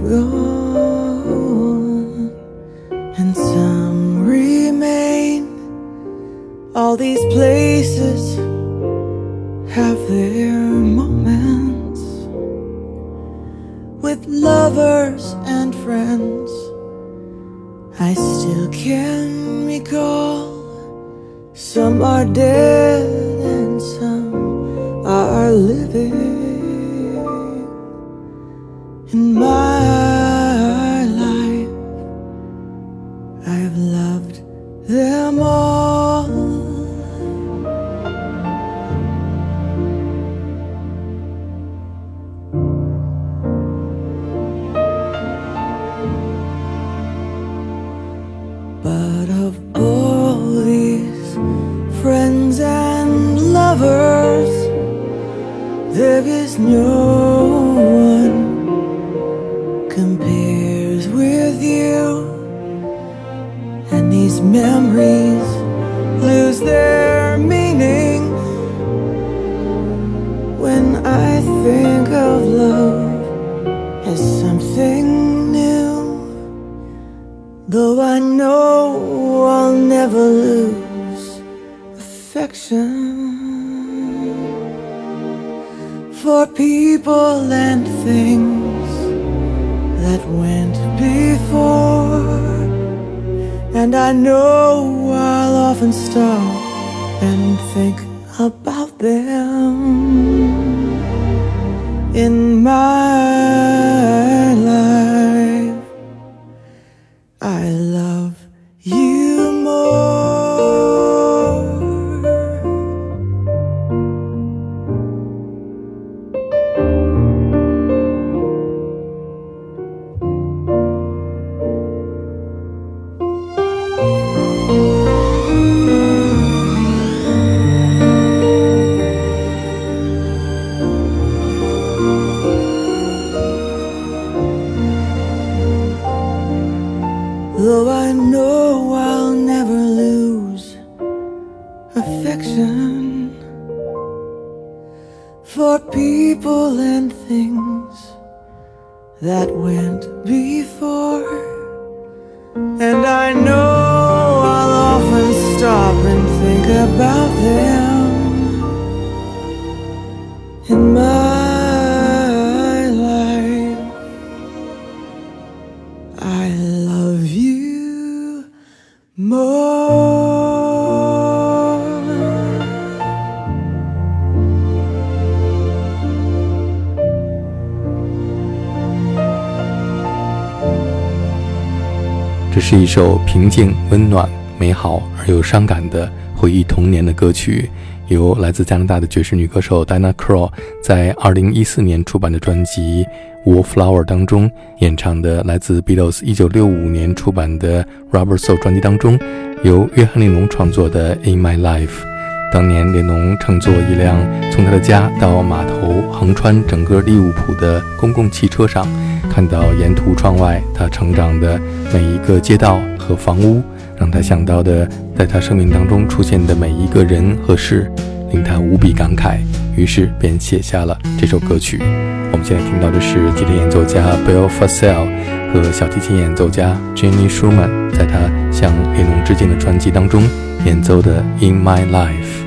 gone, and some remain. All these places. Señor. 是一首平静、温暖、美好而又伤感的回忆童年的歌曲，由来自加拿大的爵士女歌手 Dana Cro 在2014年出版的专辑《Wallflower》当中演唱的，来自 Beatles 1965年出版的《Rubber Soul》专辑当中，由约翰列侬创作的《In My Life》。当年列侬乘坐一辆从他的家到码头横穿整个利物浦的公共汽车上，看到沿途窗外他成长的每一个街道和房屋，让他想到的在他生命当中出现的每一个人和事，令他无比感慨，于是便写下了这首歌曲。我们现在听到的是吉他演奏家 b e l l f a s s e l l 和小提琴演奏家 Jenny s c h u m a n 在他向列侬致敬的专辑当中演奏的《In My Life》。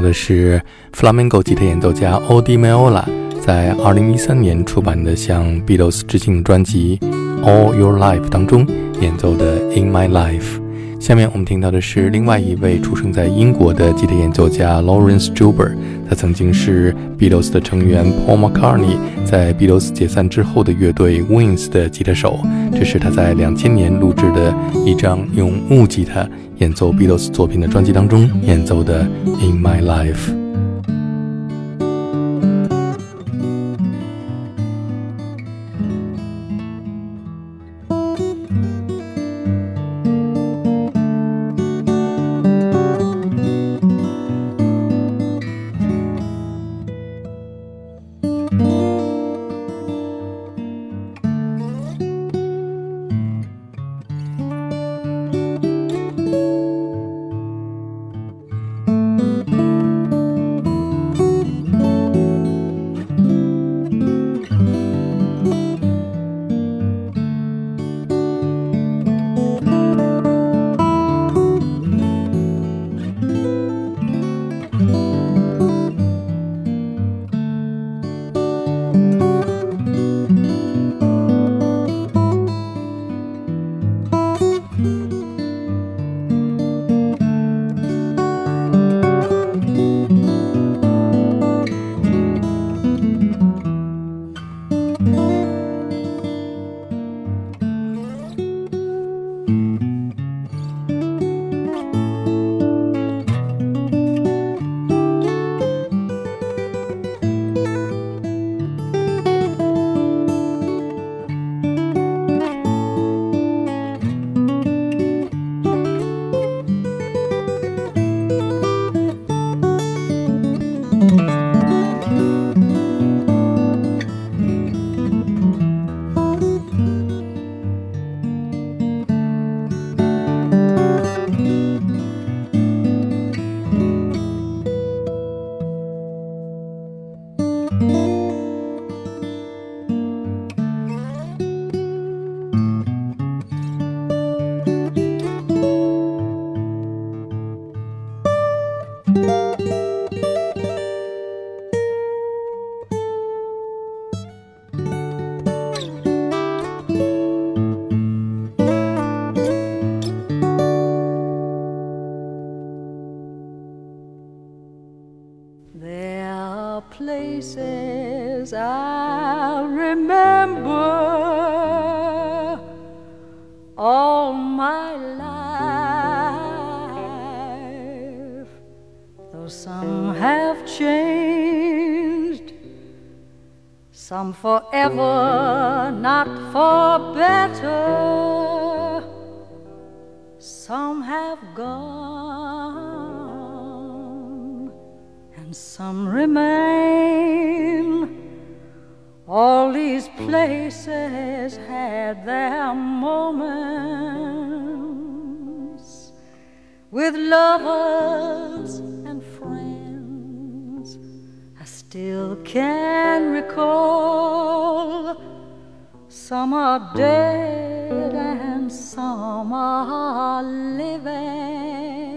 的是 flamenco 吉他演奏家 Odi m e y o l a 在二零一三年出版的向 Beatles 致敬专辑 All Your Life 当中演奏的 In My Life。下面我们听到的是另外一位出生在英国的吉他演奏家 Lawrence Jubber，他曾经是 Beatles 的成员 Paul McCartney 在 Beatles 解散之后的乐队 Wings 的吉他手。这是他在两千年录制的一张用木吉他演奏 Beatles 作品的专辑当中演奏的《In My Life》。faces I'll remember all my life. Though some have changed, some forever, not for better, some have gone. some remain. All these places had their moments with lovers and friends. I still can recall some are dead and some are living.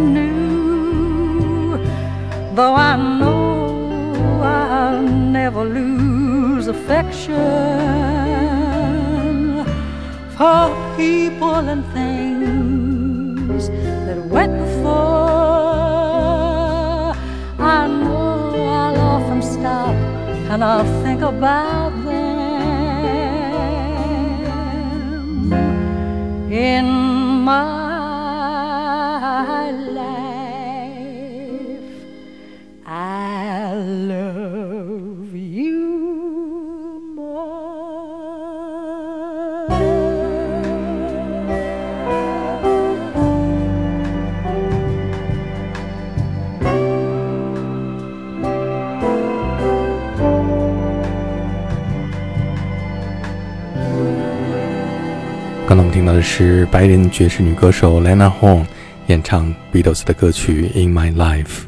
new. Though I know I'll never lose affection for people and things that went before. I know I'll often stop and I'll think about them in my 刚才我们听到的是白人爵士女歌手 l e n a Hone r 演唱 Beatles 的歌曲 In My Life。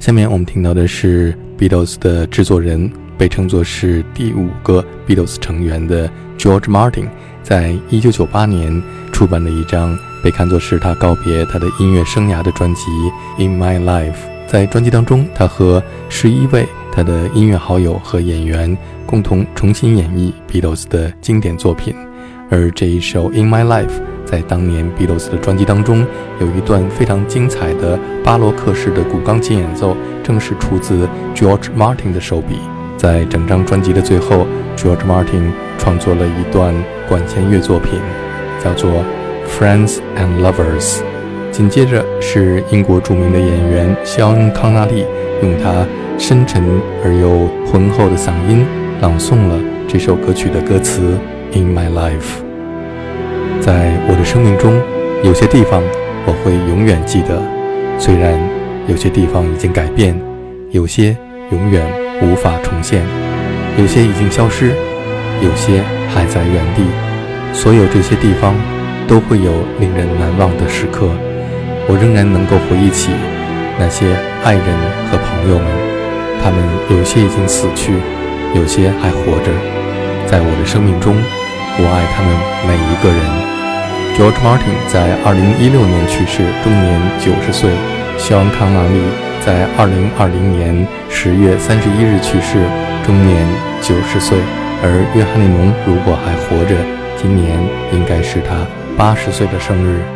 下面我们听到的是 Beatles 的制作人，被称作是第五个 Beatles 成员的 George Martin，在1998年出版的一张被看作是他告别他的音乐生涯的专辑 In My Life。在专辑当中，他和十一位他的音乐好友和演员共同重新演绎 Beatles 的经典作品。而这一首《In My Life》在当年 Beatles 的专辑当中，有一段非常精彩的巴洛克式的古钢琴演奏，正是出自 George Martin 的手笔。在整张专辑的最后，George Martin 创作了一段管弦乐作品，叫做《Friends and Lovers》。紧接着是英国著名的演员肖恩·康纳利，用他深沉而又浑厚的嗓音朗诵了这首歌曲的歌词。In my life，在我的生命中，有些地方我会永远记得。虽然有些地方已经改变，有些永远无法重现，有些已经消失，有些还在原地。所有这些地方都会有令人难忘的时刻。我仍然能够回忆起那些爱人和朋友们，他们有些已经死去，有些还活着。在我的生命中，我爱他们每一个人。George Martin 在2016年去世，终年90岁。肖恩康纳利在2020年10月31日去世，终年90岁。而约翰内蒙如果还活着，今年应该是他80岁的生日。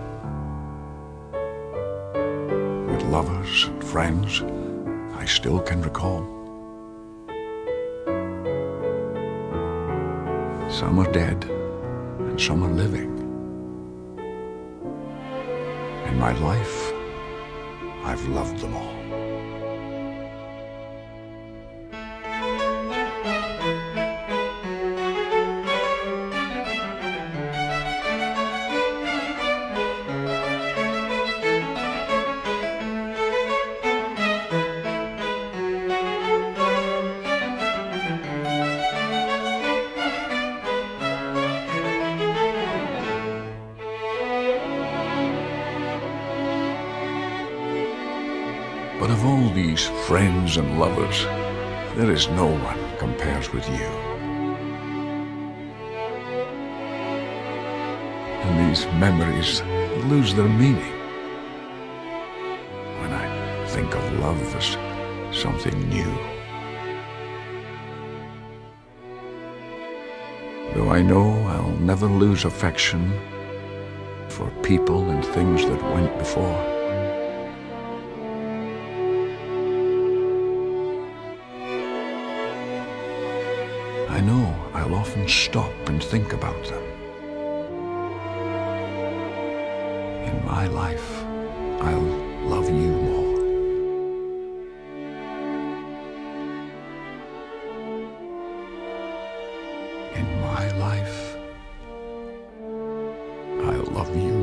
lovers and friends I still can recall. Some are dead and some are living. In my life, I've loved them all. But of all these friends and lovers, there is no one compares with you. And these memories lose their meaning when I think of love as something new. Though I know I'll never lose affection for people and things that went before. often stop and think about them. In my life, I'll love you more. In my life, I'll love you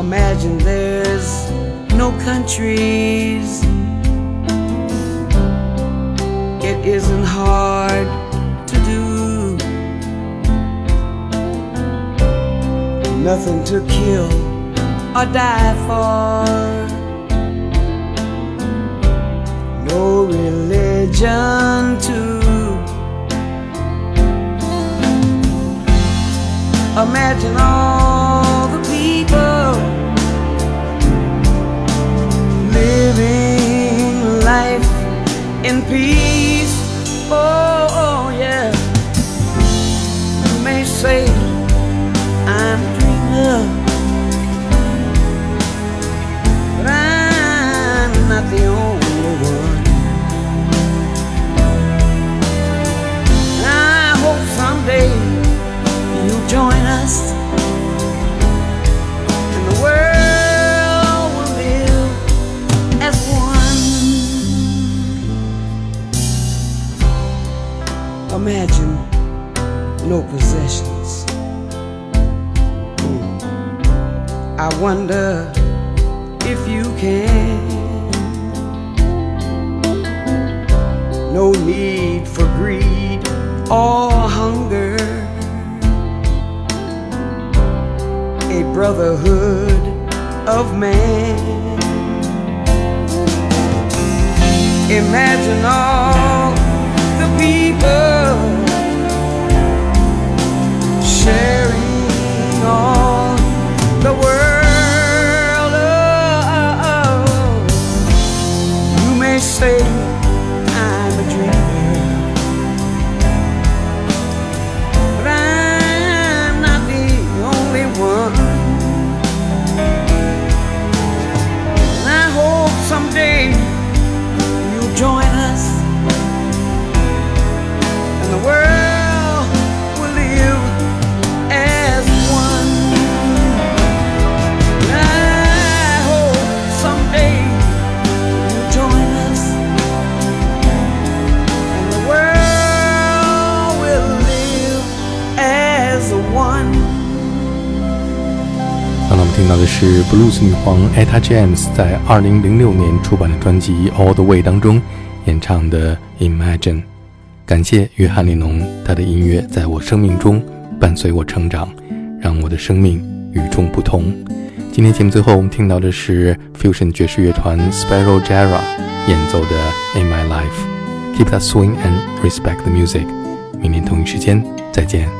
Imagine there's no countries. It isn't hard to do. Nothing to kill or die for. No religion to. Imagine all. living life in peace. Oh, oh yeah. You may say. imagine all the people 听到的是布鲁斯女皇 Etta James 在2006年出版的专辑《All the Way》当中演唱的《Imagine》。感谢约翰·列侬，他的音乐在我生命中伴随我成长，让我的生命与众不同。今天节目最后，我们听到的是 fusion 爵士乐团 Sparrow Jara 演奏的《In My Life》。Keep t h a t swing and respect the music。明天同一时间再见。